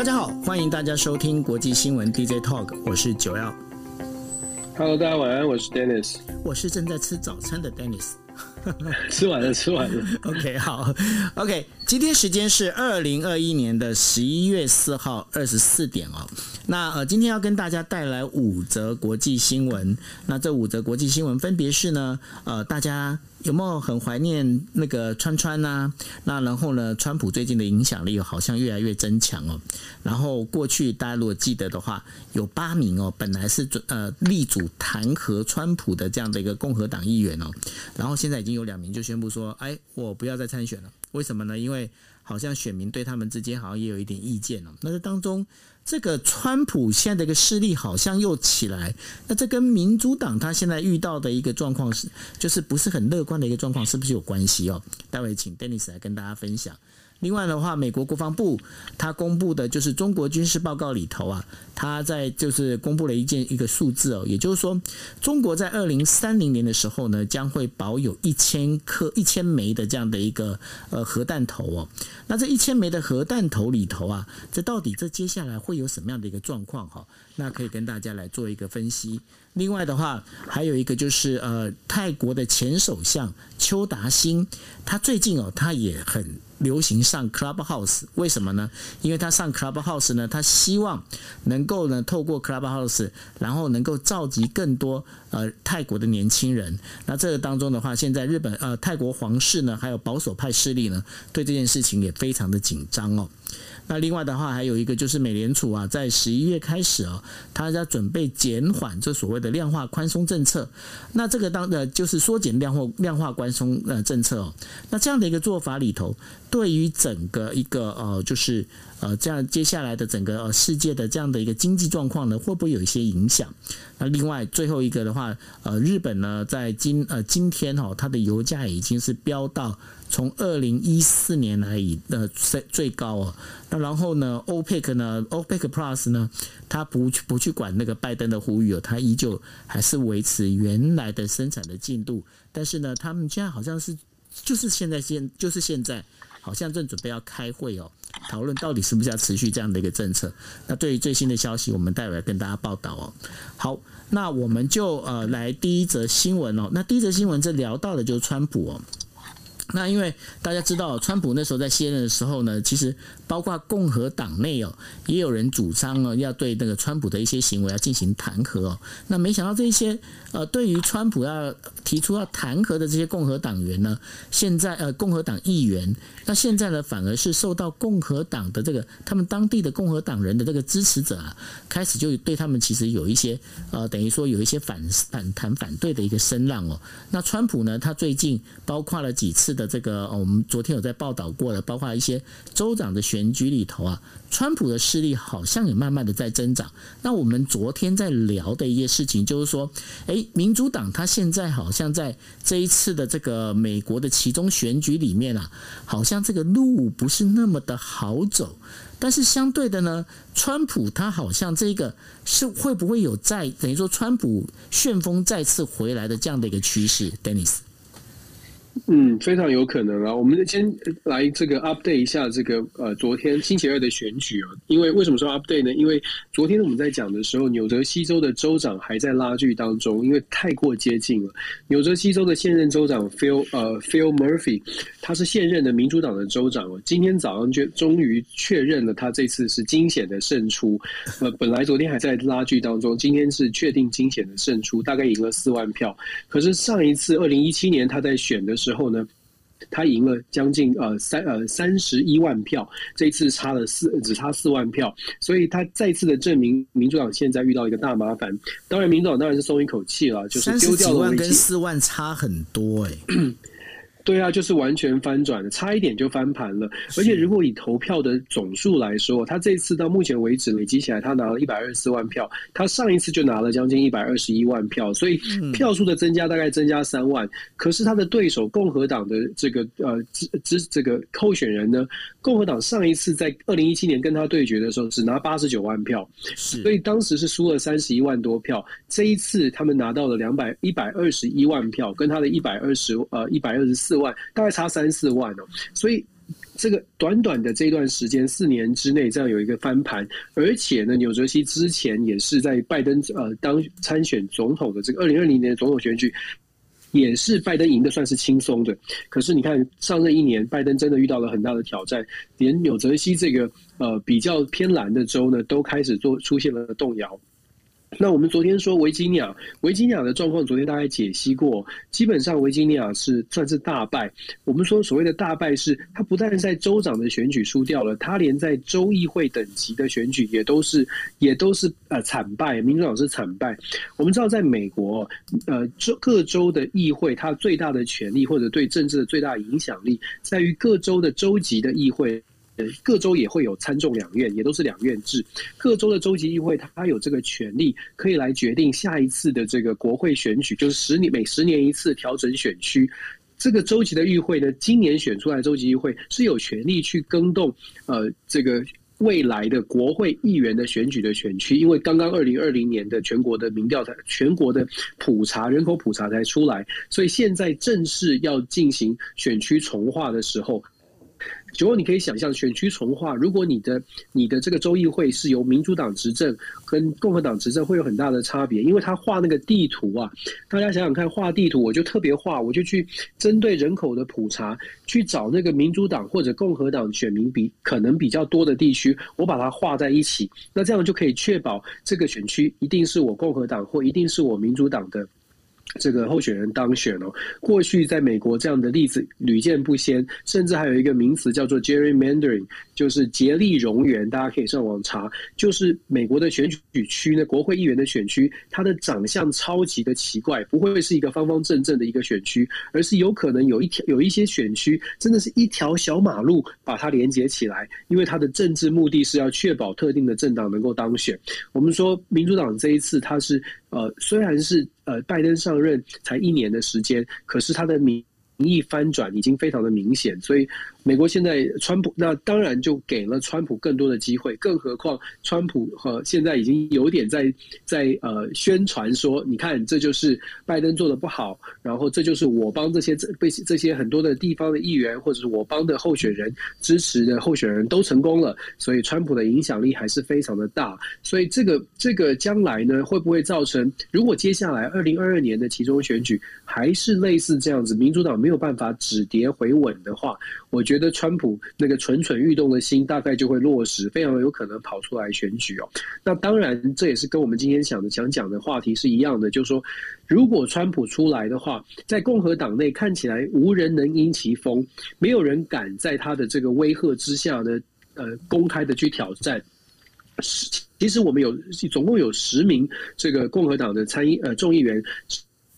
大家好，欢迎大家收听国际新闻 DJ Talk，我是九耀。Hello，大家晚安，我是 Dennis，我是正在吃早餐的 Dennis。吃完了，吃完了。OK，好，OK，今天时间是二零二一年的十一月四号二十四点哦。那呃，今天要跟大家带来五则国际新闻。那这五则国际新闻分别是呢，呃，大家。有没有很怀念那个川川啊？那然后呢，川普最近的影响力好像越来越增强哦。然后过去大家如果记得的话，有八名哦，本来是呃力主弹劾川普的这样的一个共和党议员哦，然后现在已经有两名就宣布说，哎，我不要再参选了。为什么呢？因为好像选民对他们之间好像也有一点意见哦。那这当中。这个川普现在的一个势力好像又起来，那这跟民主党他现在遇到的一个状况是，就是不是很乐观的一个状况，是不是有关系哦？待会请 Dennis 来跟大家分享。另外的话，美国国防部他公布的就是中国军事报告里头啊，他在就是公布了一件一个数字哦，也就是说，中国在二零三零年的时候呢，将会保有一千颗一千枚的这样的一个呃核弹头哦。那这一千枚的核弹头里头啊，这到底这接下来会有什么样的一个状况哈？那可以跟大家来做一个分析。另外的话，还有一个就是呃，泰国的前首相邱达新，他最近哦，他也很流行上 Clubhouse，为什么呢？因为他上 Clubhouse 呢，他希望能够呢，透过 Clubhouse，然后能够召集更多呃泰国的年轻人。那这个当中的话，现在日本呃泰国皇室呢，还有保守派势力呢，对这件事情也非常的紧张哦。那另外的话，还有一个就是美联储啊，在十一月开始啊，它在准备减缓这所谓的量化宽松政策。那这个当呃，就是缩减量化量化宽松呃政策哦。那这样的一个做法里头，对于整个一个呃，就是呃，这样接下来的整个呃世界的这样的一个经济状况呢，会不会有一些影响？那另外最后一个的话，呃，日本呢，在今呃今天哈，它的油价已经是飙到。从二零一四年来以的最最高哦，那然后呢，OPEC 呢，OPEC Plus 呢，他不去不去管那个拜登的呼吁哦，他依旧还是维持原来的生产的进度，但是呢，他们现在好像是就是现在现就是现在好像正准备要开会哦，讨论到底是不是要持续这样的一个政策。那对于最新的消息，我们待会儿跟大家报道哦。好，那我们就呃来第一则新闻哦，那第一则新闻这聊到的就是川普哦。那因为大家知道，川普那时候在卸任的时候呢，其实包括共和党内哦，也有人主张哦，要对那个川普的一些行为要进行弹劾哦。那没想到这些呃，对于川普要提出要弹劾的这些共和党员呢，现在呃，共和党议员，那现在呢，反而是受到共和党的这个他们当地的共和党人的这个支持者啊，开始就对他们其实有一些呃，等于说有一些反反弹反对的一个声浪哦。那川普呢，他最近包括了几次的。这个，我们昨天有在报道过的，包括一些州长的选举里头啊，川普的势力好像也慢慢的在增长。那我们昨天在聊的一些事情，就是说，诶，民主党他现在好像在这一次的这个美国的其中选举里面啊，好像这个路不是那么的好走。但是相对的呢，川普他好像这个是会不会有再等于说川普旋风再次回来的这样的一个趋势，Dennis？嗯，非常有可能啊。我们先来这个 update 一下这个呃，昨天星期二的选举啊。因为为什么说 update 呢？因为昨天我们在讲的时候，纽泽西州的州长还在拉锯当中，因为太过接近了。纽泽西州的现任州长 Phil 呃 Phil Murphy，他是现任的民主党的州长哦。今天早上就终于确认了他这次是惊险的胜出。呃，本来昨天还在拉锯当中，今天是确定惊险的胜出，大概赢了四万票。可是上一次二零一七年他在选的时候，呢，他赢了将近呃三呃三十一万票，这一次差了四只差四万票，所以他再次的证明民主党现在遇到一个大麻烦。当然，民主党当然是松一口气了，就是丢掉了万跟四万差很多哎、欸。对啊，就是完全翻转了，差一点就翻盘了。而且如果以投票的总数来说，他这次到目前为止累积起来，他拿了一百二十四万票，他上一次就拿了将近一百二十一万票，所以票数的增加大概增加三万。可是他的对手共和党的这个呃支支这个候选人呢，共和党上一次在二零一七年跟他对决的时候，只拿八十九万票，所以当时是输了三十一万多票。这一次他们拿到了两百一百二十一万票，跟他的一百二十呃一百二十四万，大概差三四万哦。所以这个短短的这段时间，四年之内这样有一个翻盘，而且呢，纽泽西之前也是在拜登呃当参选总统的这个二零二零年总统选举。也是拜登赢的算是轻松的，可是你看上任一年，拜登真的遇到了很大的挑战，连纽泽西这个呃比较偏蓝的州呢，都开始做出现了动摇。那我们昨天说维吉尼亚，维吉尼亚的状况，昨天大概解析过，基本上维吉尼亚是算是大败。我们说所谓的大败是，他不但在州长的选举输掉了，他连在州议会等级的选举也都是也都是呃惨败，民主党是惨败。我们知道，在美国，呃州各州的议会，它最大的权力或者对政治的最大影响力，在于各州的州级的议会。各州也会有参众两院，也都是两院制。各州的州级议会，它有这个权利，可以来决定下一次的这个国会选举，就是十年每十年一次调整选区。这个州级的议会呢，今年选出来州级议会是有权利去更动，呃，这个未来的国会议员的选举的选区，因为刚刚二零二零年的全国的民调才，全国的普查人口普查才出来，所以现在正式要进行选区重划的时候。结果你可以想象，选区重划，如果你的你的这个州议会是由民主党执政跟共和党执政，会有很大的差别，因为他画那个地图啊，大家想想看，画地图，我就特别画，我就去针对人口的普查，去找那个民主党或者共和党选民比可能比较多的地区，我把它画在一起，那这样就可以确保这个选区一定是我共和党或一定是我民主党的。这个候选人当选哦，过去在美国这样的例子屡见不鲜，甚至还有一个名词叫做 gerrymandering，就是竭力冗员。大家可以上网查，就是美国的选举区呢，国会议员的选区，它的长相超级的奇怪，不会是一个方方正正的一个选区，而是有可能有一条有一些选区真的是一条小马路把它连接起来，因为它的政治目的是要确保特定的政党能够当选。我们说民主党这一次它是。呃，虽然是呃，拜登上任才一年的时间，可是他的民意翻转已经非常的明显，所以。美国现在川普，那当然就给了川普更多的机会，更何况川普和现在已经有点在在呃宣传说，你看这就是拜登做的不好，然后这就是我帮这些这被这些很多的地方的议员或者是我帮的候选人支持的候选人都成功了，所以川普的影响力还是非常的大，所以这个这个将来呢，会不会造成如果接下来二零二二年的其中选举还是类似这样子，民主党没有办法止跌回稳的话，我觉得川普那个蠢蠢欲动的心大概就会落实，非常有可能跑出来选举哦。那当然，这也是跟我们今天想的想讲的话题是一样的，就是说，如果川普出来的话，在共和党内看起来无人能因其风，没有人敢在他的这个威吓之下呢，呃，公开的去挑战。其实我们有总共有十名这个共和党的参议呃众议员。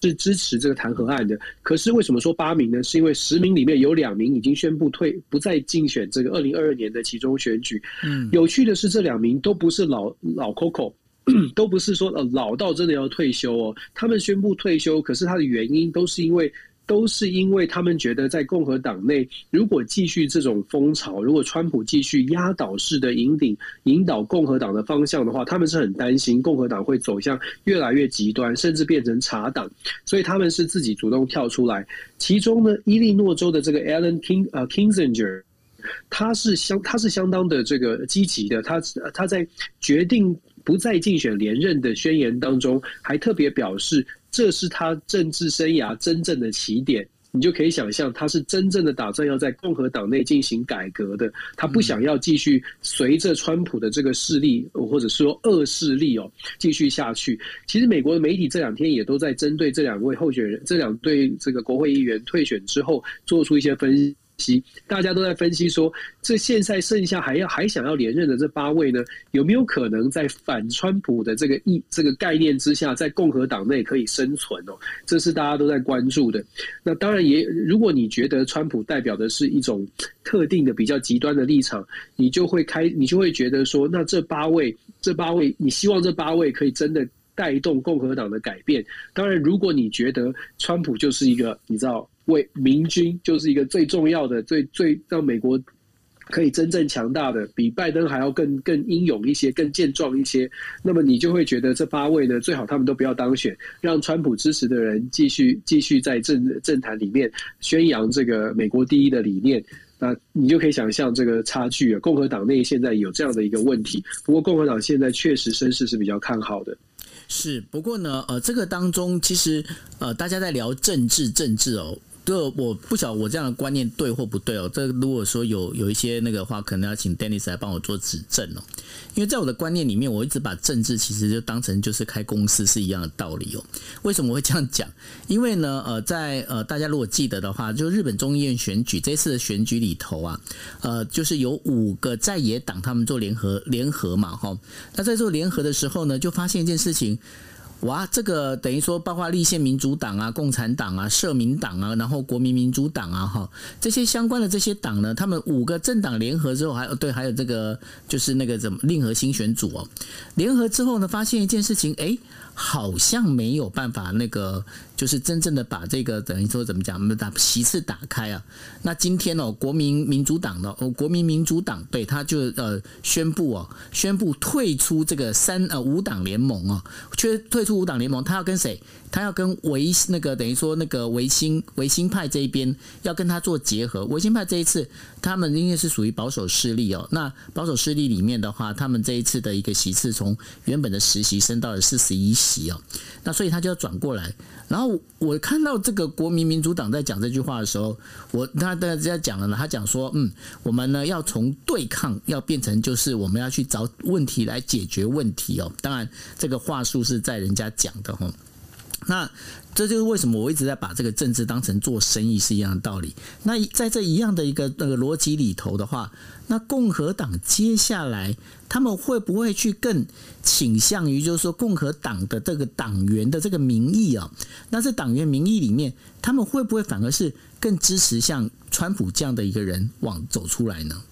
是支持这个弹劾案的，可是为什么说八名呢？是因为十名里面有两名已经宣布退，不再竞选这个二零二二年的其中选举。嗯，有趣的是，这两名都不是老老 Coco，都不是说呃老到真的要退休哦。他们宣布退休，可是他的原因都是因为。都是因为他们觉得，在共和党内，如果继续这种风潮，如果川普继续压倒式的引领、引导共和党的方向的话，他们是很担心共和党会走向越来越极端，甚至变成茶党。所以他们是自己主动跳出来。其中呢，伊利诺州的这个 Alan King 呃 Kingsinger，他是相他是相当的这个积极的。他他在决定不再竞选连任的宣言当中，还特别表示。这是他政治生涯真正的起点，你就可以想象，他是真正的打算要在共和党内进行改革的。他不想要继续随着川普的这个势力，或者说恶势力哦，继续下去。其实美国的媒体这两天也都在针对这两位候选人、这两对这个国会议员退选之后，做出一些分析析，大家都在分析说，这现在剩下还要还想要连任的这八位呢，有没有可能在反川普的这个意这个概念之下，在共和党内可以生存哦？这是大家都在关注的。那当然也，如果你觉得川普代表的是一种特定的比较极端的立场，你就会开，你就会觉得说，那这八位，这八位，你希望这八位可以真的带动共和党的改变。当然，如果你觉得川普就是一个，你知道。为明君就是一个最重要的、最最让美国可以真正强大的，比拜登还要更更英勇一些、更健壮一些。那么你就会觉得这八位呢，最好他们都不要当选，让川普支持的人继续继续在政政坛里面宣扬这个美国第一的理念。那你就可以想象这个差距啊。共和党内现在有这样的一个问题，不过共和党现在确实声势是比较看好的。是，不过呢，呃，这个当中其实呃，大家在聊政治，政治哦。这我不晓得我这样的观念对或不对哦。这如果说有有一些那个话，可能要请 Dennis 来帮我做指正哦。因为在我的观念里面，我一直把政治其实就当成就是开公司是一样的道理哦。为什么会这样讲？因为呢，呃，在呃大家如果记得的话，就日本众议院选举这次的选举里头啊，呃，就是有五个在野党他们做联合联合嘛，哈。那在做联合的时候呢，就发现一件事情。哇，这个等于说，包括立宪民主党啊、共产党啊、社民党啊，然后国民民主党啊，哈，这些相关的这些党呢，他们五个政党联合之后，还有对，还有这个就是那个怎么令和新选组哦，联合之后呢，发现一件事情，哎，好像没有办法那个。就是真正的把这个等于说怎么讲，我们把席次打开啊。那今天哦，国民民主党的哦，国民民主党对他就呃宣布哦，宣布退出这个三呃五党联盟哦，却退出五党联盟，他要跟谁？他要跟维那个等于说那个维新维新派这一边要跟他做结合。维新派这一次他们应该是属于保守势力哦。那保守势力里面的话，他们这一次的一个席次从原本的十席升到了四十一席哦。那所以他就要转过来。然后我看到这个国民民主党在讲这句话的时候，我他大家讲了呢，他讲说，嗯，我们呢要从对抗要变成就是我们要去找问题来解决问题哦。当然，这个话术是在人家讲的哈。那这就是为什么我一直在把这个政治当成做生意是一样的道理。那在这一样的一个那个逻辑里头的话，那共和党接下来他们会不会去更倾向于就是说共和党的这个党员的这个民意啊？那这党员民意里面，他们会不会反而是更支持像川普这样的一个人往走出来呢？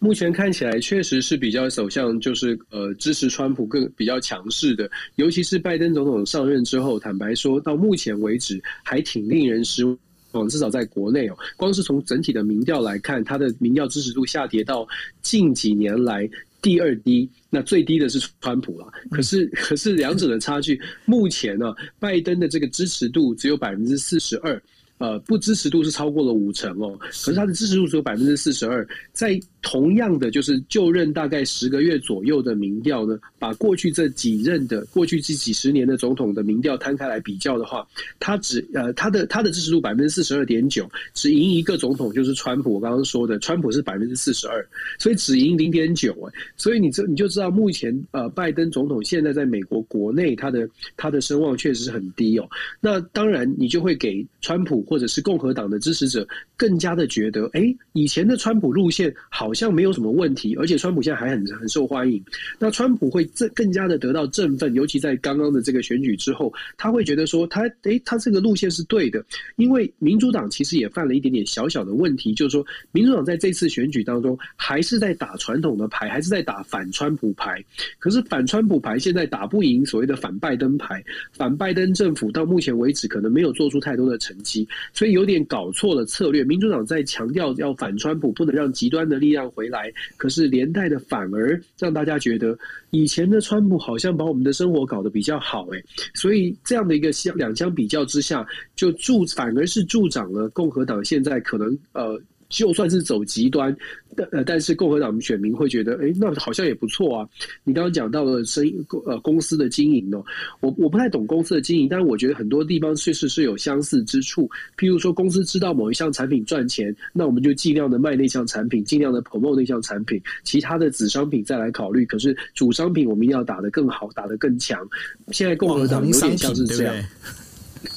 目前看起来确实是比较走向，就是呃支持川普更比较强势的，尤其是拜登总统上任之后，坦白说到目前为止还挺令人失望，至少在国内哦，光是从整体的民调来看，他的民调支持度下跌到近几年来第二低，那最低的是川普了。可是可是两者的差距，目前呢，拜登的这个支持度只有百分之四十二。呃，不支持度是超过了五成哦，可是他的支持度只有百分之四十二，在同样的就是就任大概十个月左右的民调呢，把过去这几任的过去这几十年的总统的民调摊开来比较的话，他只呃他的他的支持度百分之四十二点九，只赢一个总统就是川普，我刚刚说的川普是百分之四十二，所以只赢零点九哎，所以你这你就知道目前呃拜登总统现在在美国国内他的他的声望确实是很低哦，那当然你就会给川普。或者是共和党的支持者更加的觉得，哎，以前的川普路线好好像没有什么问题，而且川普现在还很很受欢迎。那川普会更更加的得到振奋，尤其在刚刚的这个选举之后，他会觉得说他，他哎，他这个路线是对的。因为民主党其实也犯了一点点小小的问题，就是说，民主党在这次选举当中还是在打传统的牌，还是在打反川普牌。可是反川普牌现在打不赢所谓的反拜登牌，反拜登政府到目前为止可能没有做出太多的成绩。所以有点搞错了策略。民主党在强调要反川普，不能让极端的力量回来，可是连带的反而让大家觉得以前的川普好像把我们的生活搞得比较好，诶，所以这样的一个相两相比较之下，就助反而是助长了共和党现在可能呃。就算是走极端，但呃，但是共和党选民会觉得，哎，那好像也不错啊。你刚刚讲到了生意呃公司的经营哦，我我不太懂公司的经营，但是我觉得很多地方确实是有相似之处。譬如说，公司知道某一项产品赚钱，那我们就尽量的卖那项产品，尽量的 promote 那项产品，其他的子商品再来考虑。可是主商品我们一定要打得更好，打得更强。现在共和党有点像是这样。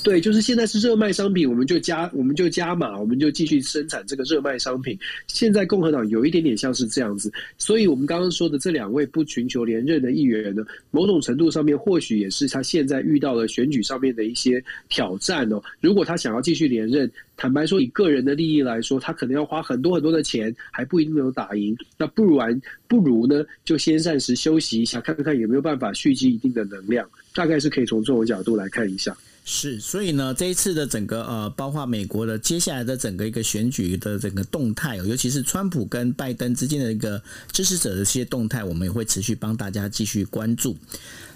对，就是现在是热卖商品，我们就加我们就加码，我们就继续生产这个热卖商品。现在共和党有一点点像是这样子，所以我们刚刚说的这两位不寻求连任的议员呢，某种程度上面或许也是他现在遇到了选举上面的一些挑战哦。如果他想要继续连任，坦白说，以个人的利益来说，他可能要花很多很多的钱，还不一定能打赢。那不如完，不如呢，就先暂时休息一下，看看有没有办法蓄积一定的能量。大概是可以从这种角度来看一下。是，所以呢，这一次的整个呃，包括美国的接下来的整个一个选举的整个动态，尤其是川普跟拜登之间的一个支持者的一些动态，我们也会持续帮大家继续关注。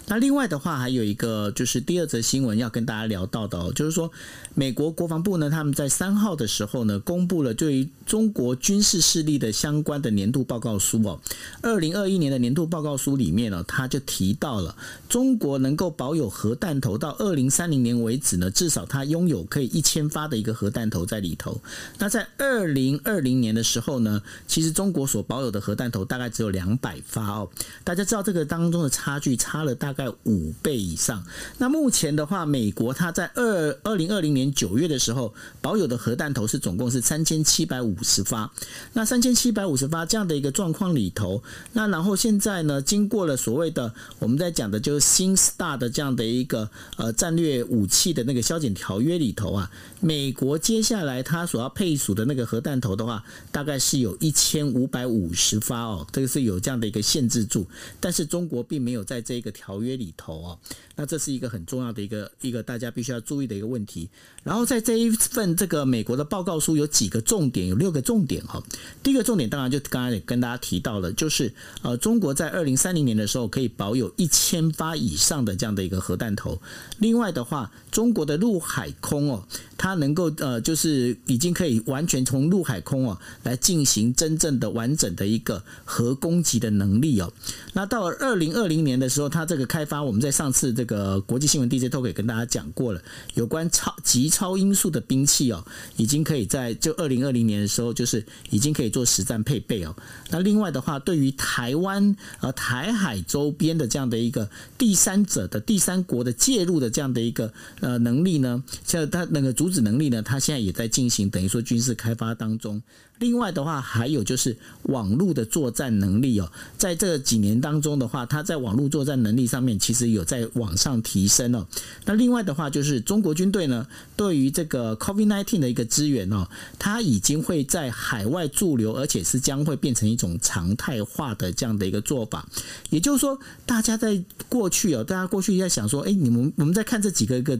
那另外的话，还有一个就是第二则新闻要跟大家聊到的哦，就是说美国国防部呢，他们在三号的时候呢，公布了对于中国军事势力的相关的年度报告书哦。二零二一年的年度报告书里面呢，他就提到了中国能够保有核弹头到二零三零年为止呢，至少它拥有可以一千发的一个核弹头在里头。那在二零二零年的时候呢，其实中国所保有的核弹头大概只有两百发哦。大家知道这个当中的差距差了大在五倍以上。那目前的话，美国它在二二零二零年九月的时候保有的核弹头是总共是三千七百五十发。那三千七百五十发这样的一个状况里头，那然后现在呢，经过了所谓的我们在讲的就是新 STAR 的这样的一个呃战略武器的那个削减条约里头啊，美国接下来它所要配属的那个核弹头的话，大概是有一千五百五十发哦，这个是有这样的一个限制住。但是中国并没有在这个条约。里头哦，那这是一个很重要的一个一个大家必须要注意的一个问题。然后在这一份这个美国的报告书有几个重点，有六个重点哈。第一个重点当然就刚才也跟大家提到了，就是呃，中国在二零三零年的时候可以保有一千发以上的这样的一个核弹头。另外的话，中国的陆海空哦，它能够呃，就是已经可以完全从陆海空哦来进行真正的完整的一个核攻击的能力哦。那到了二零二零年的时候，它这个开发，我们在上次这个国际新闻 DJ 都可以跟大家讲过了，有关超极超音速的兵器哦，已经可以在就二零二零年的时候，就是已经可以做实战配备哦。那另外的话，对于台湾呃台海周边的这样的一个第三者的第三国的介入的这样的一个呃能力呢，像它那个阻止能力呢，它现在也在进行等于说军事开发当中。另外的话，还有就是网络的作战能力哦，在这几年当中的话，它在网络作战能力上面其实有在往上提升哦。那另外的话，就是中国军队呢，对于这个 COVID-19 的一个支援哦，它已经会在海外驻留，而且是将会变成一种常态化的这样的一个做法。也就是说，大家在过去哦，大家过去在想说，哎，你们我们在看这几个一个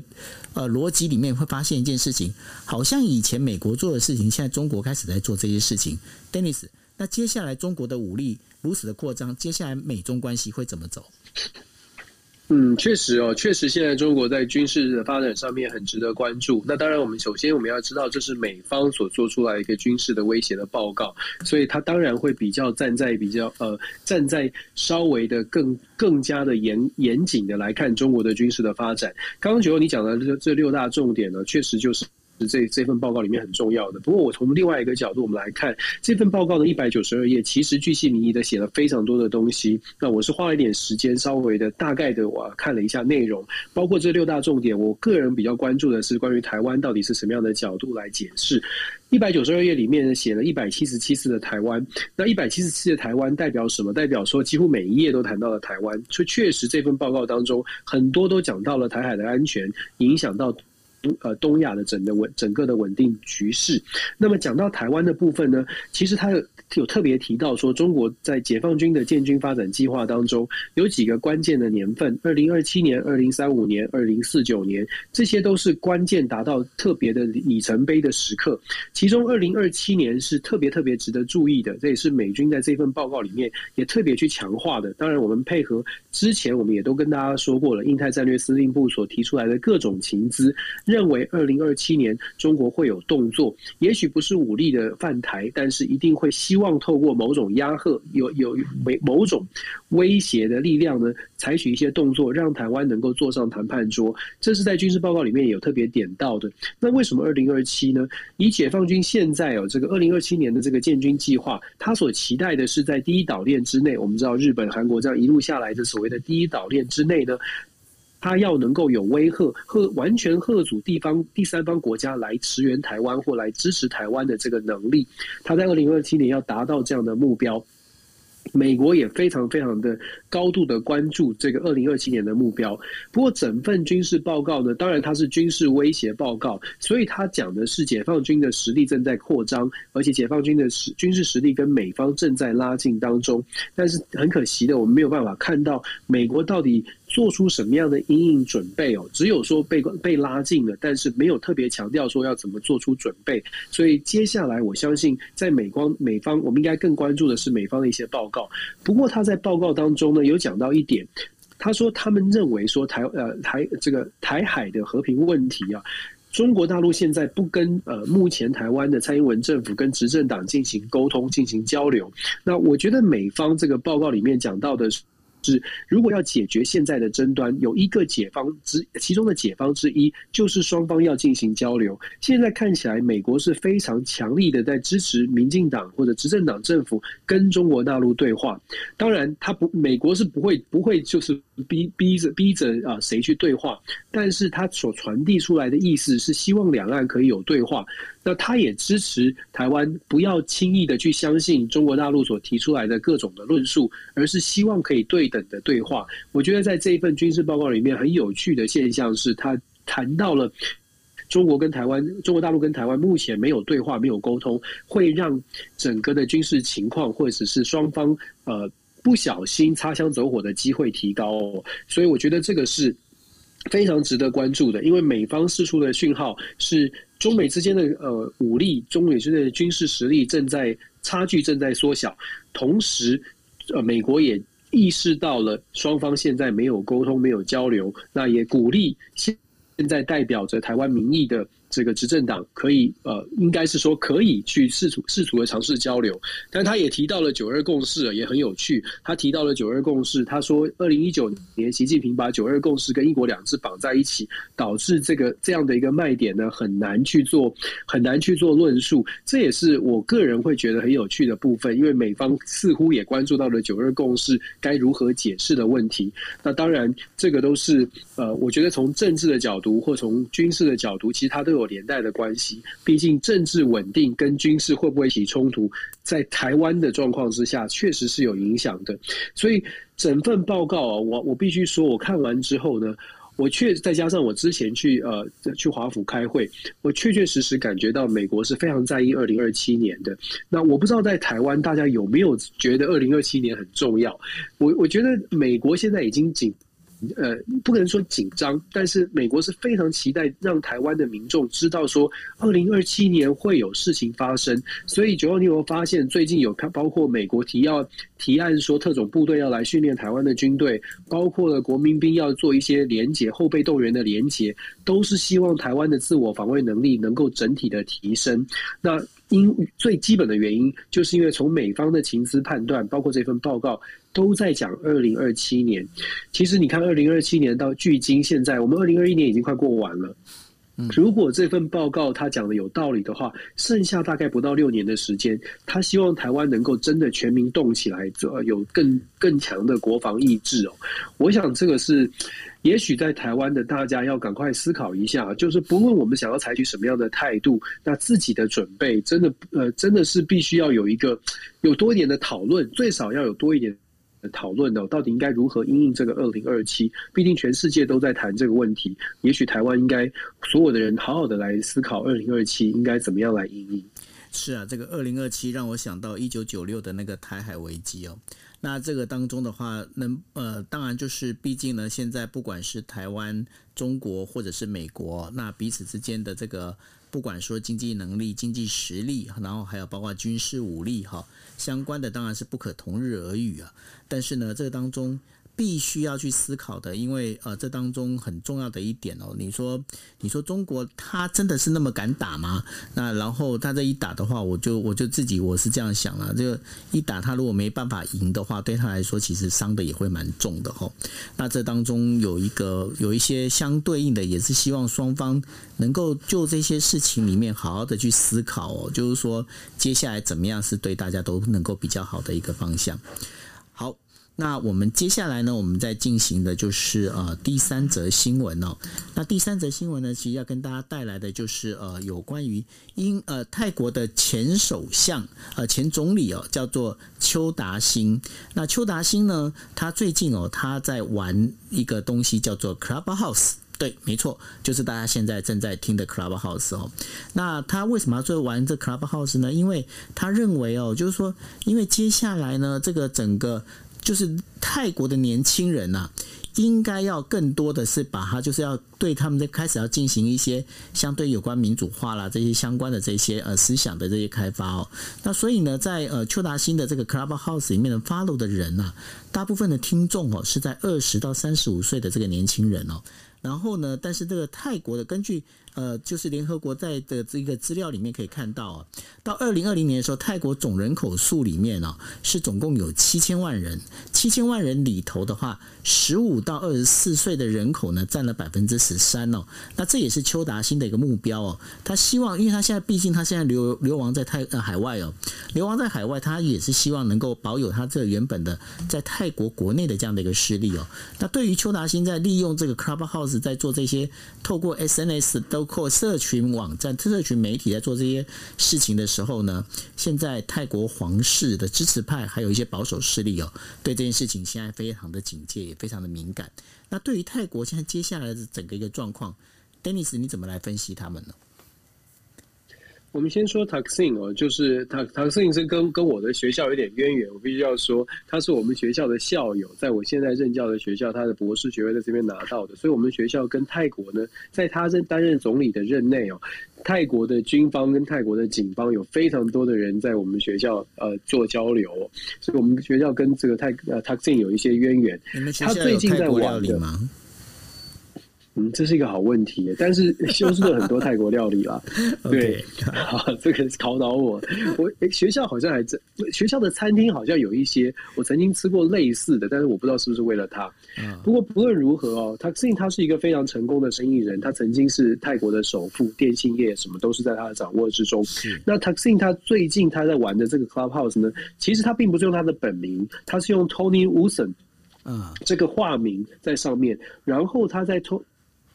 呃逻辑里面，会发现一件事情，好像以前美国做的事情，现在中国开始在做这。些事情，Dennis，那接下来中国的武力如此的扩张，接下来美中关系会怎么走？嗯，确实哦，确实现在中国在军事的发展上面很值得关注。那当然，我们首先我们要知道，这是美方所做出来一个军事的威胁的报告，所以他当然会比较站在比较呃站在稍微的更更加的严严谨的来看中国的军事的发展。刚刚九欧你讲的这这六大重点呢，确实就是。这这份报告里面很重要的。不过，我从另外一个角度，我们来看这份报告的一百九十二页，其实巨细靡遗的写了非常多的东西。那我是花了一点时间，稍微的大概的我看了一下内容，包括这六大重点。我个人比较关注的是关于台湾到底是什么样的角度来解释。一百九十二页里面写了一百七十七次的台湾，那一百七十七的台湾代表什么？代表说几乎每一页都谈到了台湾。所以确实这份报告当中很多都讲到了台海的安全，影响到。呃，东亚的整个稳整个的稳定局势。那么讲到台湾的部分呢，其实它有特别提到说，中国在解放军的建军发展计划当中，有几个关键的年份：二零二七年、二零三五年、二零四九年，这些都是关键达到特别的里程碑的时刻。其中二零二七年是特别特别值得注意的，这也是美军在这份报告里面也特别去强化的。当然，我们配合之前我们也都跟大家说过了，印太战略司令部所提出来的各种情资。认为二零二七年中国会有动作，也许不是武力的犯台，但是一定会希望透过某种压吓、有有某某种威胁的力量呢，采取一些动作，让台湾能够坐上谈判桌。这是在军事报告里面有特别点到的。那为什么二零二七呢？以解放军现在有这个二零二七年的这个建军计划，他所期待的是在第一岛链之内。我们知道日本、韩国这样一路下来的所谓的第一岛链之内呢。他要能够有威吓、和完全吓阻地方第三方国家来驰援台湾或来支持台湾的这个能力，他在二零二七年要达到这样的目标。美国也非常非常的高度的关注这个二零二七年的目标。不过，整份军事报告呢，当然它是军事威胁报告，所以它讲的是解放军的实力正在扩张，而且解放军的实军事实力跟美方正在拉近当中。但是很可惜的，我们没有办法看到美国到底。做出什么样的阴影准备哦？只有说被被拉近了，但是没有特别强调说要怎么做出准备。所以接下来，我相信在美光美方，我们应该更关注的是美方的一些报告。不过他在报告当中呢，有讲到一点，他说他们认为说台呃台这个台海的和平问题啊，中国大陆现在不跟呃目前台湾的蔡英文政府跟执政党进行沟通、进行交流。那我觉得美方这个报告里面讲到的是。如果要解决现在的争端，有一个解方之其中的解方之一，就是双方要进行交流。现在看起来，美国是非常强力的在支持民进党或者执政党政府跟中国大陆对话。当然，他不，美国是不会不会就是逼逼着逼着啊谁去对话，但是他所传递出来的意思是希望两岸可以有对话。那他也支持台湾不要轻易的去相信中国大陆所提出来的各种的论述，而是希望可以对等的对话。我觉得在这一份军事报告里面很有趣的现象是，他谈到了中国跟台湾、中国大陆跟台湾目前没有对话、没有沟通，会让整个的军事情况或者是双方呃不小心擦枪走火的机会提高哦。所以我觉得这个是非常值得关注的，因为美方释出的讯号是。中美之间的呃武力，中美之间的军事实力正在差距正在缩小，同时，呃，美国也意识到了双方现在没有沟通、没有交流，那也鼓励现现在代表着台湾民意的。这个执政党可以呃，应该是说可以去试图试图的尝试交流，但他也提到了九二共识，也很有趣。他提到了九二共识，他说二零一九年习近平把九二共识跟一国两制绑在一起，导致这个这样的一个卖点呢，很难去做很难去做论述。这也是我个人会觉得很有趣的部分，因为美方似乎也关注到了九二共识该如何解释的问题。那当然，这个都是呃，我觉得从政治的角度或从军事的角度，其实它都有。有连带的关系，毕竟政治稳定跟军事会不会起冲突，在台湾的状况之下，确实是有影响的。所以整份报告啊，我我必须说，我看完之后呢，我确再加上我之前去呃去华府开会，我确确实实感觉到美国是非常在意二零二七年的。那我不知道在台湾大家有没有觉得二零二七年很重要？我我觉得美国现在已经紧。呃，不可能说紧张，但是美国是非常期待让台湾的民众知道说，二零二七年会有事情发生。所以九号你有没有发现，最近有包括美国提要提案说，特种部队要来训练台湾的军队，包括了国民兵要做一些连结、后备动员的连结，都是希望台湾的自我防卫能力能够整体的提升。那因最基本的原因，就是因为从美方的情资判断，包括这份报告。都在讲二零二七年，其实你看二零二七年到距今现在，我们二零二一年已经快过完了。如果这份报告他讲的有道理的话，剩下大概不到六年的时间，他希望台湾能够真的全民动起来，做，有更更强的国防意志哦。我想这个是，也许在台湾的大家要赶快思考一下，就是不论我们想要采取什么样的态度，那自己的准备真的呃真的是必须要有一个有多一点的讨论，最少要有多一点。讨论的到底应该如何应应这个二零二七？毕竟全世界都在谈这个问题，也许台湾应该所有的人好好的来思考二零二七应该怎么样来应应。是啊，这个二零二七让我想到一九九六的那个台海危机哦。那这个当中的话，能呃，当然就是毕竟呢，现在不管是台湾、中国或者是美国，那彼此之间的这个。不管说经济能力、经济实力，然后还有包括军事武力哈，相关的当然是不可同日而语啊。但是呢，这个当中。必须要去思考的，因为呃，这当中很重要的一点哦，你说，你说中国他真的是那么敢打吗？那然后他这一打的话，我就我就自己我是这样想了，这一打他如果没办法赢的话，对他来说其实伤的也会蛮重的吼。那这当中有一个有一些相对应的，也是希望双方能够就这些事情里面好好的去思考哦，就是说接下来怎么样是对大家都能够比较好的一个方向。那我们接下来呢，我们在进行的就是呃第三则新闻哦。那第三则新闻呢，其实要跟大家带来的就是呃有关于英呃泰国的前首相呃前总理哦，叫做邱达兴。那邱达兴呢，他最近哦他在玩一个东西叫做 Clubhouse。对，没错，就是大家现在正在听的 Clubhouse 哦。那他为什么要做玩这 Clubhouse 呢？因为他认为哦，就是说，因为接下来呢，这个整个。就是泰国的年轻人呐、啊，应该要更多的是把他，就是要对他们在开始要进行一些相对有关民主化啦这些相关的这些呃思想的这些开发哦。那所以呢，在呃邱达新的这个 Clubhouse 里面的 follow 的人呐、啊，大部分的听众哦是在二十到三十五岁的这个年轻人哦。然后呢，但是这个泰国的根据。呃，就是联合国在的这个资料里面可以看到啊，到二零二零年的时候，泰国总人口数里面呢是总共有七千万人，七千万人里头的话，十五到二十四岁的人口呢占了百分之十三哦。那这也是邱达新的一个目标哦。他希望，因为他现在毕竟他现在流流亡在泰呃海外哦，流亡在海外，他也是希望能够保有他这原本的在泰国国内的这样的一个势力哦。那对于邱达新在利用这个 Clubhouse 在做这些透过 SNS 都或社群网站、社群媒体在做这些事情的时候呢，现在泰国皇室的支持派还有一些保守势力哦，对这件事情现在非常的警戒，也非常的敏感。那对于泰国现在接下来的整个一个状况，Dennis 你怎么来分析他们呢？我们先说 Thaksin 哦，就是 Thaksin 是跟跟我的学校有点渊源，我必须要说他是我们学校的校友，在我现在任教的学校，他的博士学位在这边拿到的，所以我们学校跟泰国呢，在他任担任总理的任内哦，泰国的军方跟泰国的警方有非常多的人在我们学校呃做交流，所以我们学校跟这个泰呃 Thaksin 有一些渊源。他最近在玩？嗯，这是一个好问题，但是 修饰了很多泰国料理啦。对，好，这个考倒我。我学校好像还在，学校的餐厅好像有一些，我曾经吃过类似的，但是我不知道是不是为了他。不过不论如何哦，Thaksin 他是一个非常成功的生意人，他曾经是泰国的首富，电信业什么都是在他的掌握之中。那 Thaksin 他最近他在玩的这个 Clubhouse 呢，其实他并不是用他的本名，他是用 Tony Wilson 啊这个化名在上面，然后他在偷。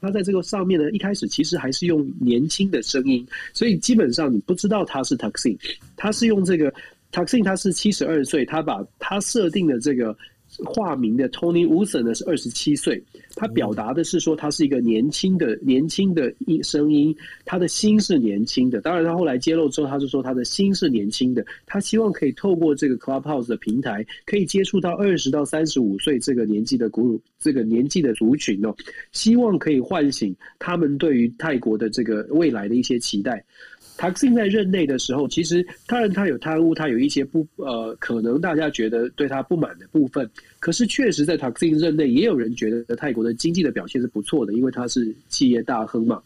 他在这个上面呢，一开始其实还是用年轻的声音，所以基本上你不知道他是 Thaksin，他是用这个 Thaksin，他是七十二岁，他把他设定的这个。化名的 Tony Wilson 呢是二十七岁，他表达的是说他是一个年轻的年轻的音声音，他的心是年轻的。当然，他后来揭露之后，他是说他的心是年轻的。他希望可以透过这个 Clubhouse 的平台，可以接触到二十到三十五岁这个年纪的古这个年纪的族群哦，希望可以唤醒他们对于泰国的这个未来的一些期待。Taxin 在任内的时候，其实当然他有贪污，他有一些不呃，可能大家觉得对他不满的部分。可是确实在 Taxin 任内，也有人觉得泰国的经济的表现是不错的，因为他是企业大亨嘛。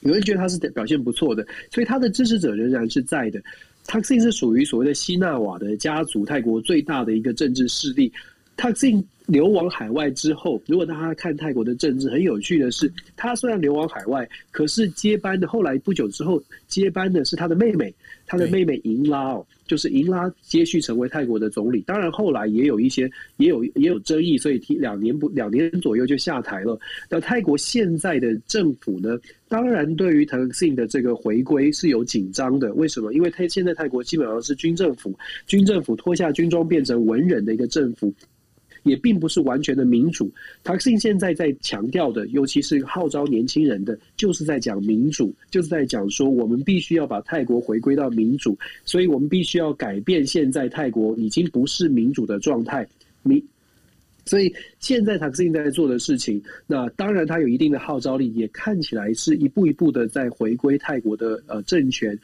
有人觉得他是表现不错的，所以他的支持者仍然是在的。Taxin 是属于所谓的西纳瓦的家族，泰国最大的一个政治势力。Thaksin 流亡海外之后，如果大家看泰国的政治，很有趣的是，他虽然流亡海外，可是接班的后来不久之后接班的是他的妹妹，他的妹妹英拉哦，就是英拉接续成为泰国的总理。当然后来也有一些也有也有争议，所以提两年不两年左右就下台了。那泰国现在的政府呢，当然对于 Thaksin 的这个回归是有紧张的。为什么？因为他现在泰国基本上是军政府，军政府脱下军装变成文人的一个政府。也并不是完全的民主。Thaksin 现在在强调的，尤其是号召年轻人的，就是在讲民主，就是在讲说我们必须要把泰国回归到民主，所以我们必须要改变现在泰国已经不是民主的状态。民，所以现在 Thaksin 在做的事情，那当然他有一定的号召力，也看起来是一步一步的在回归泰国的呃政权。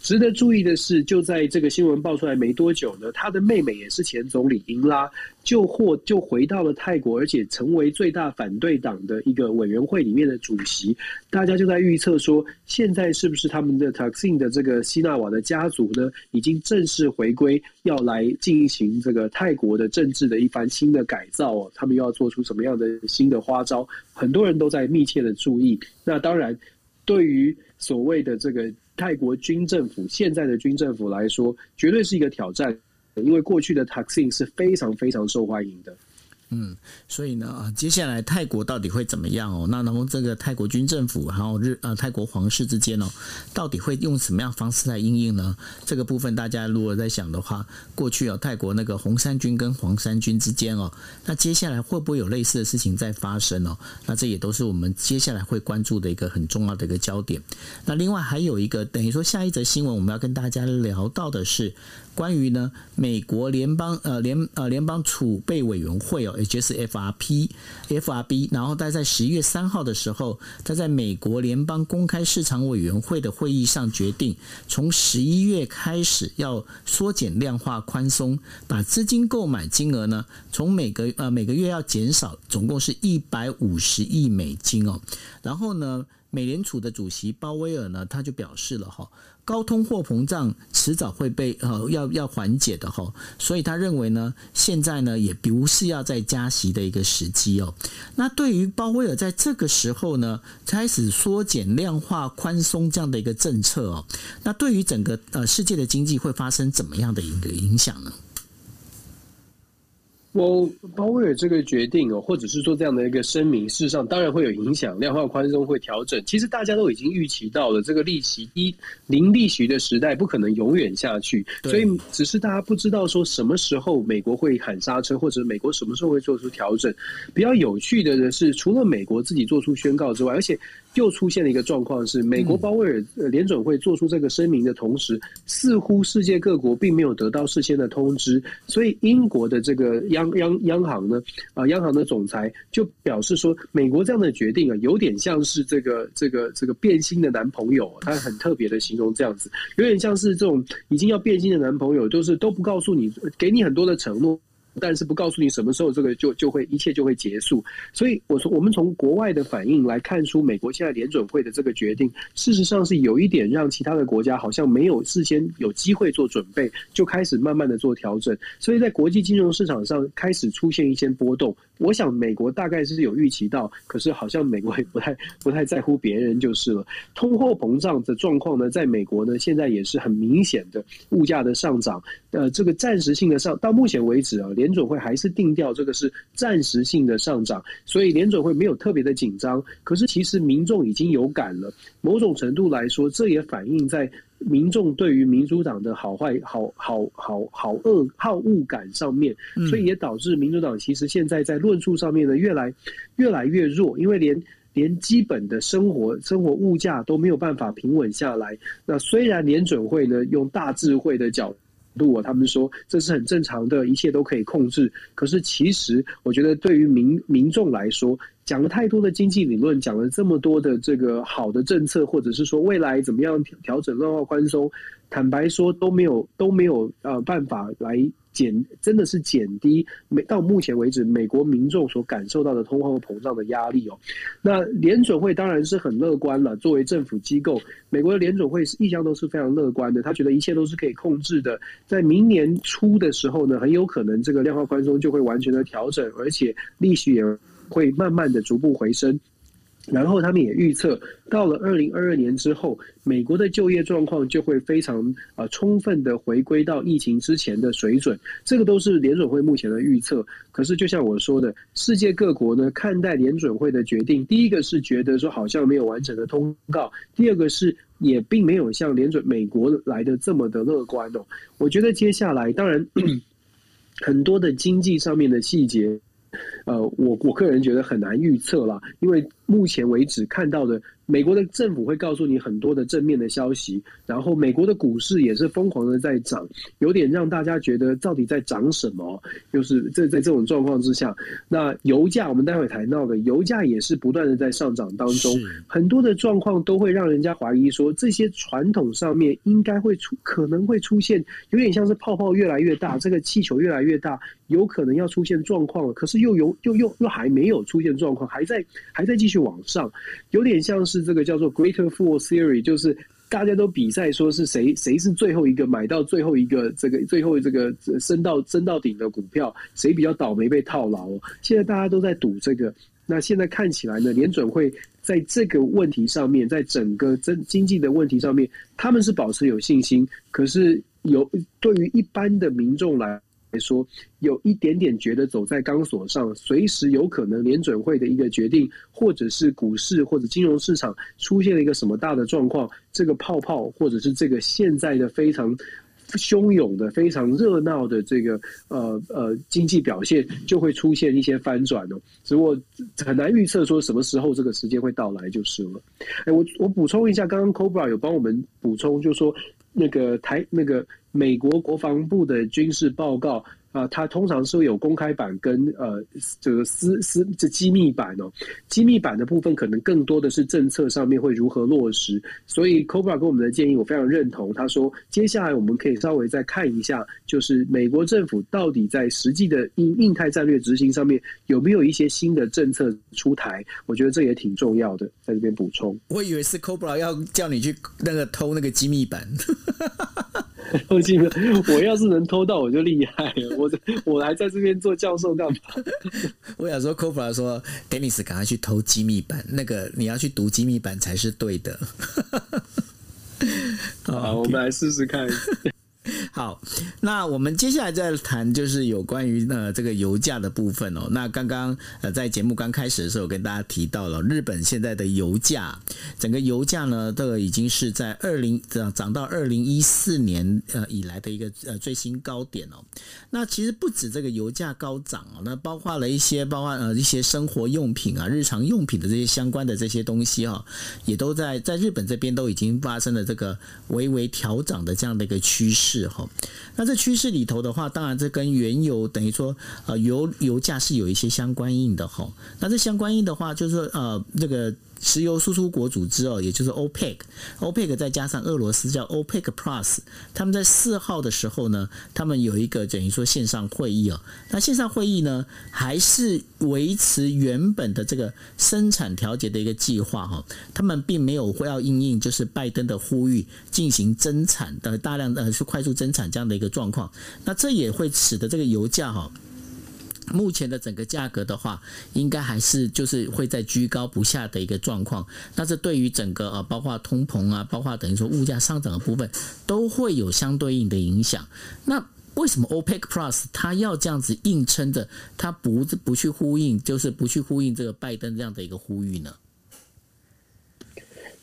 值得注意的是，就在这个新闻爆出来没多久呢，他的妹妹也是前总理英拉，就获就回到了泰国，而且成为最大反对党的一个委员会里面的主席。大家就在预测说，现在是不是他们的 Taxin 的这个西纳瓦的家族呢，已经正式回归，要来进行这个泰国的政治的一番新的改造哦？他们又要做出什么样的新的花招？很多人都在密切的注意。那当然，对于所谓的这个。泰国军政府现在的军政府来说，绝对是一个挑战。因为过去的 Taxin 是非常非常受欢迎的。嗯，所以呢，接下来泰国到底会怎么样哦？那然后这个泰国军政府还有日呃泰国皇室之间哦，到底会用什么样方式来应应呢？这个部分大家如果在想的话，过去哦泰国那个红衫军跟黄衫军之间哦，那接下来会不会有类似的事情在发生哦？那这也都是我们接下来会关注的一个很重要的一个焦点。那另外还有一个等于说下一则新闻我们要跟大家聊到的是。关于呢，美国联邦呃联呃联邦储备委员会哦，也就是 FRP FRB，然后他在十一月三号的时候，他在美国联邦公开市场委员会的会议上决定，从十一月开始要缩减量化宽松，把资金购买金额呢，从每个呃每个月要减少，总共是一百五十亿美金哦。然后呢，美联储的主席鲍威尔呢，他就表示了哈。高通货膨胀迟早会被呃要要缓解的哈，所以他认为呢，现在呢也不是要在加息的一个时机哦。那对于鲍威尔在这个时候呢开始缩减量化宽松这样的一个政策哦，那对于整个呃世界的经济会发生怎么样的一个影响呢？我鲍威尔这个决定哦，或者是说这样的一个声明，事实上当然会有影响，量化宽松会调整。其实大家都已经预期到了，这个利息低、零利息的时代不可能永远下去，所以只是大家不知道说什么时候美国会喊刹车，或者美国什么时候会做出调整。比较有趣的是，除了美国自己做出宣告之外，而且。又出现了一个状况，是美国鲍威尔联准会做出这个声明的同时，似乎世界各国并没有得到事先的通知，所以英国的这个央央央行呢，啊，央行的总裁就表示说，美国这样的决定啊，有点像是这个这个这个变心的男朋友，他很特别的形容这样子，有点像是这种已经要变心的男朋友，就是都不告诉你，给你很多的承诺。但是不告诉你什么时候这个就就会一切就会结束，所以我说我们从国外的反应来看出，美国现在联准会的这个决定，事实上是有一点让其他的国家好像没有事先有机会做准备，就开始慢慢的做调整，所以在国际金融市场上开始出现一些波动。我想美国大概是有预期到，可是好像美国也不太不太在乎别人就是了。通货膨胀的状况呢，在美国呢现在也是很明显的物价的上涨，呃，这个暂时性的上到目前为止啊，联准会还是定调这个是暂时性的上涨，所以联准会没有特别的紧张。可是其实民众已经有感了，某种程度来说，这也反映在。民众对于民主党的好坏、好好好好恶好恶感上面，所以也导致民主党其实现在在论述上面呢，越来越来越弱，因为连连基本的生活生活物价都没有办法平稳下来。那虽然联准会呢用大智慧的角度啊，他们说这是很正常的，一切都可以控制，可是其实我觉得对于民民众来说。讲了太多的经济理论，讲了这么多的这个好的政策，或者是说未来怎么样调整量化宽松，坦白说都没有都没有呃办法来减，真的是减低美到目前为止美国民众所感受到的通货膨胀的压力哦。那联准会当然是很乐观了，作为政府机构，美国的联准会是一向都是非常乐观的，他觉得一切都是可以控制的，在明年初的时候呢，很有可能这个量化宽松就会完全的调整，而且利息也。会慢慢的逐步回升，然后他们也预测，到了二零二二年之后，美国的就业状况就会非常呃充分的回归到疫情之前的水准。这个都是联准会目前的预测。可是就像我说的，世界各国呢看待联准会的决定，第一个是觉得说好像没有完整的通告，第二个是也并没有像联准美国来的这么的乐观哦。我觉得接下来当然 很多的经济上面的细节。呃，我我个人觉得很难预测了，因为目前为止看到的。美国的政府会告诉你很多的正面的消息，然后美国的股市也是疯狂的在涨，有点让大家觉得到底在涨什么？就是在在这种状况之下，那油价我们待会谈到的油价也是不断的在上涨当中，很多的状况都会让人家怀疑说，这些传统上面应该会出可能会出现有点像是泡泡越来越大，这个气球越来越大，有可能要出现状况了，可是又有又又又还没有出现状况，还在还在继续往上，有点像是。这个叫做 Greater Fool Theory，就是大家都比赛说是谁谁是最后一个买到最后一个这个最后这个升到升到顶的股票，谁比较倒霉被套牢。现在大家都在赌这个。那现在看起来呢，联准会在这个问题上面，在整个经经济的问题上面，他们是保持有信心。可是有对于一般的民众来来说，有一点点觉得走在钢索上，随时有可能联准会的一个决定，或者是股市或者金融市场出现了一个什么大的状况，这个泡泡或者是这个现在的非常汹涌的、非常热闹的这个呃呃经济表现，就会出现一些翻转哦。只不过很难预测说什么时候这个时间会到来就是了。哎，我我补充一下，刚刚 Cobra 有帮我们补充，就是说那个台那个美国国防部的军事报告。啊，它通常是会有公开版跟呃这个私私这机密版哦，机密版的部分可能更多的是政策上面会如何落实，所以 Cobra 给我们的建议我非常认同。他说，接下来我们可以稍微再看一下，就是美国政府到底在实际的印印太战略执行上面有没有一些新的政策出台，我觉得这也挺重要的，在这边补充。我以为是 Cobra 要叫你去那个偷那个机密版。偷进门，我要是能偷到我就厉害了。我 我还在这边做教授干嘛？我想说，Cobra 说，Dennis 赶快去偷机密版，那个你要去读机密版才是对的。好，我们来试试看。好，那我们接下来再谈就是有关于呃这个油价的部分哦。那刚刚呃在节目刚开始的时候，跟大家提到了日本现在的油价，整个油价呢，这个已经是在二零涨涨到二零一四年呃以来的一个呃最新高点哦。那其实不止这个油价高涨哦，那包括了一些包括呃一些生活用品啊、日常用品的这些相关的这些东西哈，也都在在日本这边都已经发生了这个微微调涨的这样的一个趋势。哈，那这趋势里头的话，当然这跟原油等于说，呃，油油价是有一些相关应的哈。那这相关应的话，就是说呃，这个。石油输出国组织哦，也就是 OPEC，OPEC 再加上俄罗斯叫 OPEC Plus，他们在四号的时候呢，他们有一个等于说线上会议哦。那线上会议呢，还是维持原本的这个生产调节的一个计划哈。他们并没有会要应应就是拜登的呼吁进行增产的大量的去快速增产这样的一个状况。那这也会使得这个油价哈。目前的整个价格的话，应该还是就是会在居高不下的一个状况。但是对于整个呃，包括通膨啊，包括等于说物价上涨的部分，都会有相对应的影响。那为什么 OPEC Plus 它要这样子硬撑着，它不不去呼应，就是不去呼应这个拜登这样的一个呼吁呢？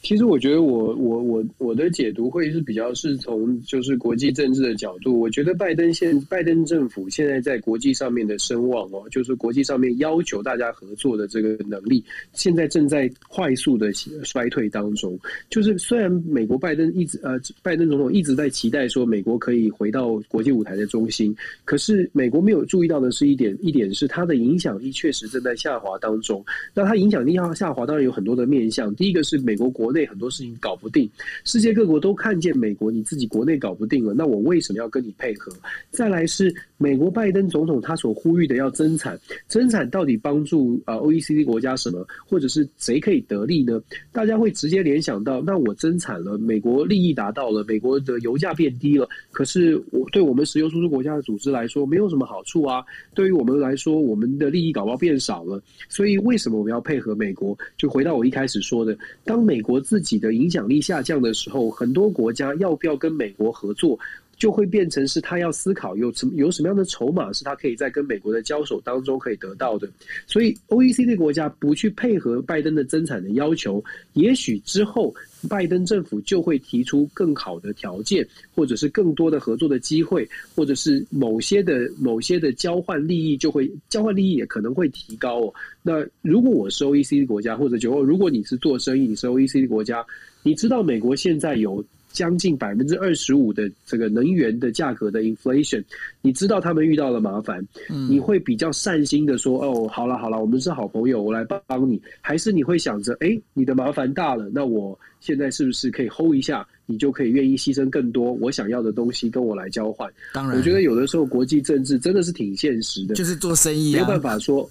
其实我觉得我我我我的解读会是比较是从就是国际政治的角度，我觉得拜登现拜登政府现在在国际上面的声望哦，就是国际上面要求大家合作的这个能力，现在正在快速的衰退当中。就是虽然美国拜登一直呃拜登总统一直在期待说美国可以回到国际舞台的中心，可是美国没有注意到的是一点一点是它的影响力确实正在下滑当中。那它影响力要下滑，当然有很多的面向。第一个是美国国内很多事情搞不定，世界各国都看见美国你自己国内搞不定了，那我为什么要跟你配合？再来是美国拜登总统他所呼吁的要增产，增产到底帮助啊 OECD 国家什么，或者是谁可以得利呢？大家会直接联想到，那我增产了，美国利益达到了，美国的油价变低了，可是我对我们石油输出国家的组织来说没有什么好处啊。对于我们来说，我们的利益搞不好变少了，所以为什么我们要配合美国？就回到我一开始说的，当美国自己的影响力下降的时候，很多国家要不要跟美国合作，就会变成是他要思考有什么有什么样的筹码是他可以在跟美国的交手当中可以得到的。所以，OECD 国家不去配合拜登的增产的要求，也许之后拜登政府就会提出更好的条件，或者是更多的合作的机会，或者是某些的某些的交换利益就会交换利益也可能会提高哦。那如果我是 OECD 国家，或者就如果你是做生意，你是 OECD 国家，你知道美国现在有将近百分之二十五的这个能源的价格的 inflation，你知道他们遇到了麻烦，你会比较善心的说，哦，好了好了，我们是好朋友，我来帮你，还是你会想着，哎，你的麻烦大了，那我现在是不是可以 hold 一下，你就可以愿意牺牲更多我想要的东西跟我来交换？当然，我觉得有的时候国际政治真的是挺现实的，就是做生意啊，没有办法说。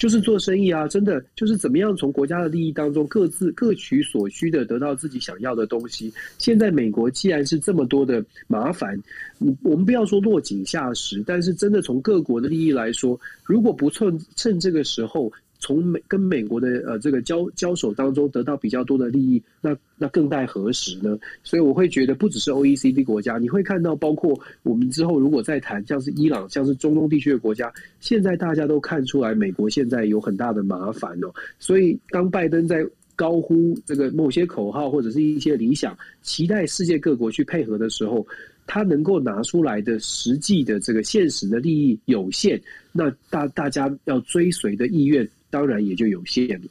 就是做生意啊，真的就是怎么样从国家的利益当中各自各取所需的得到自己想要的东西。现在美国既然是这么多的麻烦，你我们不要说落井下石，但是真的从各国的利益来说，如果不趁趁这个时候从美跟美国的呃这个交交手当中得到比较多的利益，那那更待何时呢？所以我会觉得不只是 OECD 国家，你会看到包括我们之后如果再谈像是伊朗，像是中东地区的国家，现在大家都看出来美国现在有很大的麻烦哦。所以当拜登在高呼这个某些口号或者是一些理想，期待世界各国去配合的时候。他能够拿出来的实际的这个现实的利益有限，那大大家要追随的意愿当然也就有限了。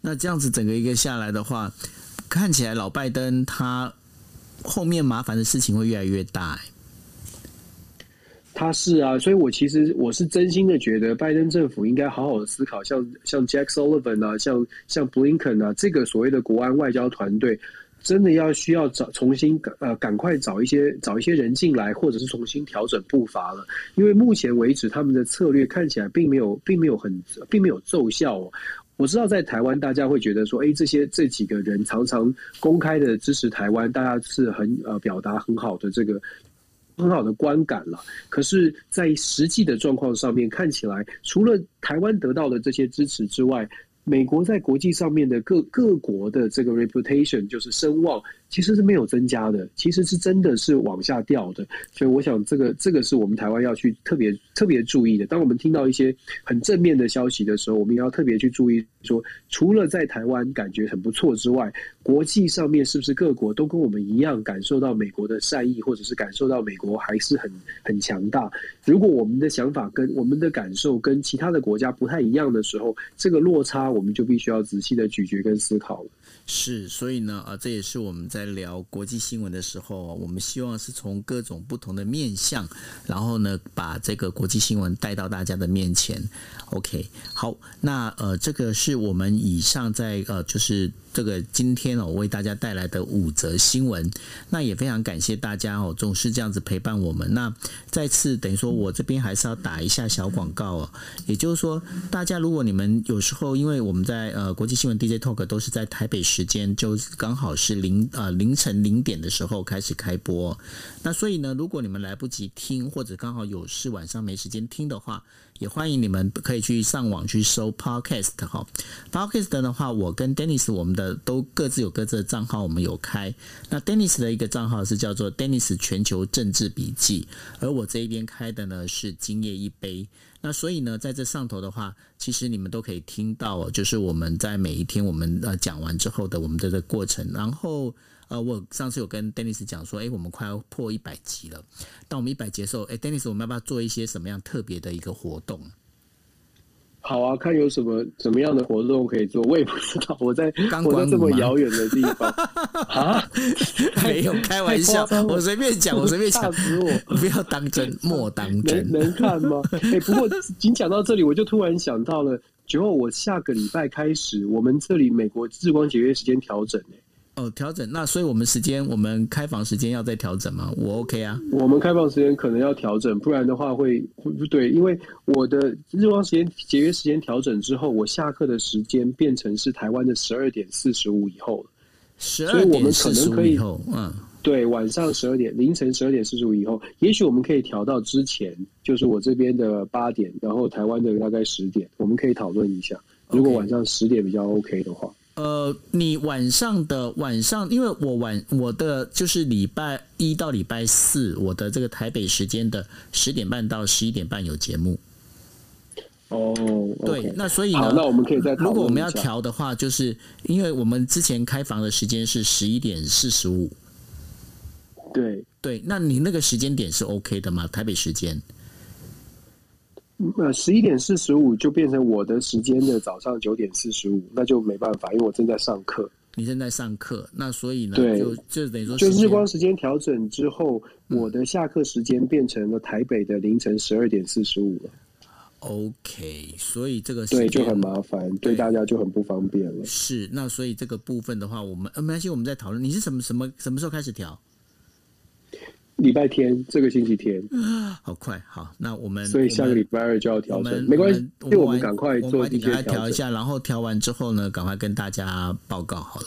那这样子整个一个下来的话，看起来老拜登他后面麻烦的事情会越来越大。他是啊，所以我其实我是真心的觉得拜登政府应该好好的思考，像像 Jack Sullivan 啊，像像 Blinken 啊，这个所谓的国安外交团队。真的要需要找重新呃赶快找一些找一些人进来，或者是重新调整步伐了。因为目前为止他们的策略看起来并没有并没有很并没有奏效哦。我知道在台湾大家会觉得说，哎，这些这几个人常常公开的支持台湾，大家是很呃表达很好的这个很好的观感了。可是，在实际的状况上面看起来，除了台湾得到的这些支持之外，美国在国际上面的各各国的这个 reputation 就是声望，其实是没有增加的，其实是真的是往下掉的。所以我想，这个这个是我们台湾要去特别特别注意的。当我们听到一些很正面的消息的时候，我们也要特别去注意，说除了在台湾感觉很不错之外，国际上面是不是各国都跟我们一样感受到美国的善意，或者是感受到美国还是很很强大？如果我们的想法跟我们的感受跟其他的国家不太一样的时候，这个落差。我们就必须要仔细的咀嚼跟思考了。是，所以呢，啊，这也是我们在聊国际新闻的时候，我们希望是从各种不同的面向，然后呢，把这个国际新闻带到大家的面前。OK，好，那呃，这个是我们以上在呃，就是这个今天哦，为大家带来的五则新闻。那也非常感谢大家哦，总是这样子陪伴我们。那再次等于说，我这边还是要打一下小广告哦，也就是说，大家如果你们有时候，因为我们在呃国际新闻 DJ Talk 都是在台北时间，就刚好是零呃凌晨零点的时候开始开播。那所以呢，如果你们来不及听，或者刚好有事晚上没时间听的话，也欢迎你们可以去上网去搜 Podcast 哈。Podcast 的话，我跟 Dennis 我们的都各自有各自的账号，我们有开。那 Dennis 的一个账号是叫做 Dennis 全球政治笔记，而我这一边开的呢是今夜一杯。那所以呢，在这上头的话，其实你们都可以听到，就是我们在每一天我们呃讲完之后的我们的这个过程。然后呃，我上次有跟 Dennis 讲说，哎，我们快要破一百集了。当我们一百集的时候，哎，Dennis，我们要不要做一些什么样特别的一个活动？好啊，看有什么什么样的活动可以做，我也不知道。我在我在这么遥远的地方 啊，没有开玩笑，我随便讲，我随便讲，吓死我！不要当真，莫当真。能能看吗？哎、欸，不过仅讲到这里，我就突然想到了，之后我下个礼拜开始，我们这里美国日光节约时间调整哎。哦，调整那，所以我们时间，我们开房时间要再调整吗？我 OK 啊。我们开房时间可能要调整，不然的话会会不对，因为我的日光时间节约时间调整之后，我下课的时间变成是台湾的十二点四十五以后了。十二点四十五以后，嗯，对，晚上十二点，凌晨十二点四十五以后，也许我们可以调到之前，就是我这边的八点，然后台湾的大概十点，我们可以讨论一下，如果晚上十点比较 OK 的话。呃，你晚上的晚上，因为我晚我的就是礼拜一到礼拜四，我的这个台北时间的十点半到十一点半有节目。哦，对，那所以呢，那我们可以再，如果我们要调的话，就是因为我们之前开房的时间是十一点四十五。对对，那你那个时间点是 OK 的吗？台北时间？呃，十一点四十五就变成我的时间的早上九点四十五，那就没办法，因为我正在上课。你正在上课，那所以呢，对，就就等于说，就日光时间调整之后，嗯、我的下课时间变成了台北的凌晨十二点四十五了。OK，所以这个对就很麻烦，对，对大家就很不方便了。是，那所以这个部分的话，我们呃没关系，我们在讨论。你是什么什么什么时候开始调？礼拜天，这个星期天，好快，好，那我们所以下个礼拜二就要调整，没关系，我们赶快做一些调一下，然后调完之后呢，赶快跟大家报告好了。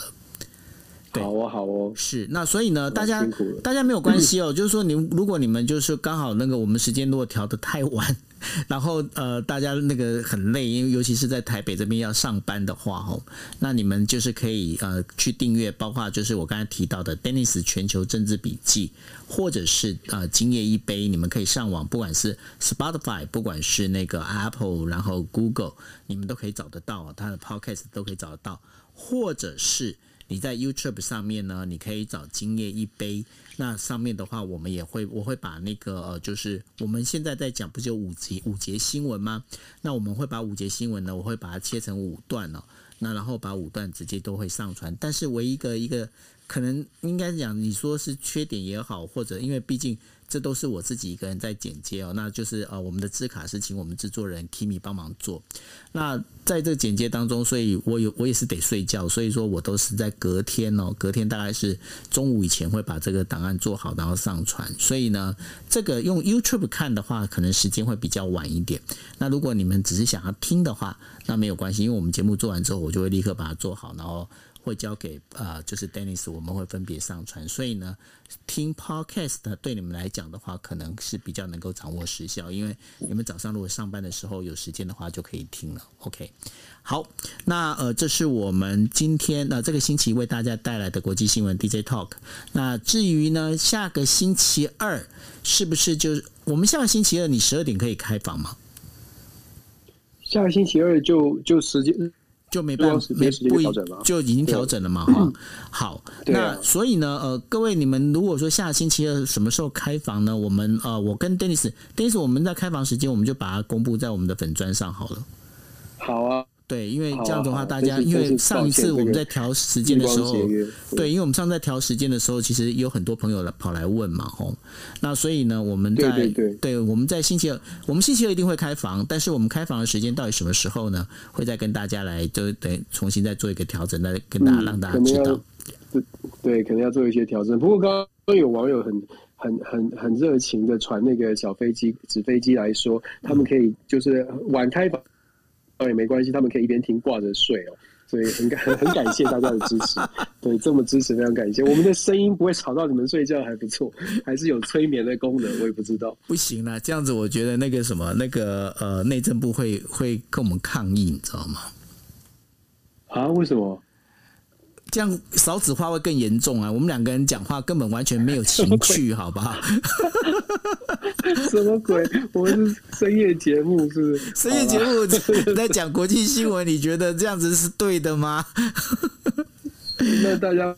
好哦，好哦，是那所以呢，大家 大家没有关系哦，就是说你如果你们就是刚好那个我们时间如果调的太晚，然后呃，大家那个很累，因为尤其是在台北这边要上班的话哦，那你们就是可以呃去订阅，包括就是我刚才提到的 Dennis 全球政治笔记，或者是呃今夜一杯，你们可以上网，不管是 Spotify，不管是那个 Apple，然后 Google，你们都可以找得到，它的 Podcast 都可以找得到，或者是。你在 YouTube 上面呢，你可以找今夜一杯。那上面的话，我们也会，我会把那个呃，就是我们现在在讲，不就五节五节新闻吗？那我们会把五节新闻呢，我会把它切成五段哦。那然后把五段直接都会上传。但是唯一一个一个可能应该讲，你说是缺点也好，或者因为毕竟。这都是我自己一个人在剪接哦，那就是呃，我们的字卡是请我们制作人 Kimi 帮忙做。那在这个剪接当中，所以我有我也是得睡觉，所以说我都是在隔天哦，隔天大概是中午以前会把这个档案做好，然后上传。所以呢，这个用 YouTube 看的话，可能时间会比较晚一点。那如果你们只是想要听的话，那没有关系，因为我们节目做完之后，我就会立刻把它做好，然后。会交给呃，就是 Dennis，我们会分别上传。所以呢，听 Podcast 对你们来讲的话，可能是比较能够掌握时效，因为你们早上如果上班的时候有时间的话，就可以听了。OK，好，那呃，这是我们今天呃这个星期为大家带来的国际新闻 DJ Talk。那至于呢，下个星期二是不是就我们下个星期二你十二点可以开房吗？下个星期二就就时间。就没办法，没不就已经调整了嘛？哈，好，那所以呢，呃，各位你们如果说下星期二什么时候开房呢？我们呃，我跟 Dennis，Dennis，我们在开房时间，我们就把它公布在我们的粉砖上好了。好啊。对，因为这样的话，大家因为上一次我们在调时间的时候，对，因为我们上次在调时间的时候，其实有很多朋友来跑来问嘛，吼，那所以呢，我们在对我们在星期二，我们星期二一定会开房，但是我们开房的时间到底什么时候呢？会再跟大家来，就等重新再做一个调整，来跟大家让大家知道。对对，可能要做一些调整。不过刚刚有网友很很很很热情的传那个小飞机纸飞机来说，他们可以就是晚开房。倒也没关系，他们可以一边听挂着睡哦，所以很感很感谢大家的支持，对，这么支持非常感谢。我们的声音不会吵到你们睡觉，还不错，还是有催眠的功能，我也不知道。不行啦，这样子我觉得那个什么那个呃内政部会会跟我们抗议，你知道吗？啊？为什么？这样少子化会更严重啊！我们两个人讲话根本完全没有情趣，好不好？什么鬼？我们是深夜节目，是不是？深夜节目在 讲国际新闻，你觉得这样子是对的吗？那大家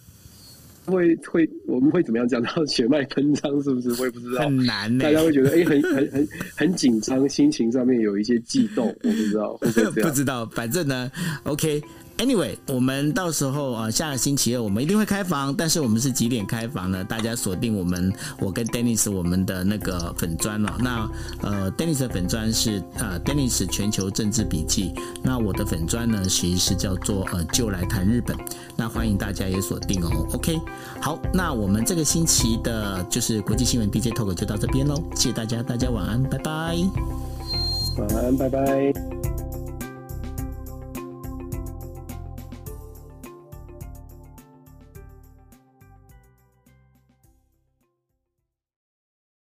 会会我们会怎么样讲到血脉喷张？是不是？我也不知道，很难、欸。大家会觉得哎、欸，很很很很紧张，心情上面有一些悸动，我不知道，会不会这样？不知道，反正呢，OK。Anyway，我们到时候啊，下个星期二我们一定会开房，但是我们是几点开房呢？大家锁定我们，我跟 Dennis 我们的那个粉砖了。那呃，Dennis 的粉砖是呃 Dennis 全球政治笔记，那我的粉砖呢，其实是叫做呃就来谈日本。那欢迎大家也锁定哦。OK，好，那我们这个星期的就是国际新闻 DJ Talk 就到这边喽，谢谢大家，大家晚安，拜拜。晚安，拜拜。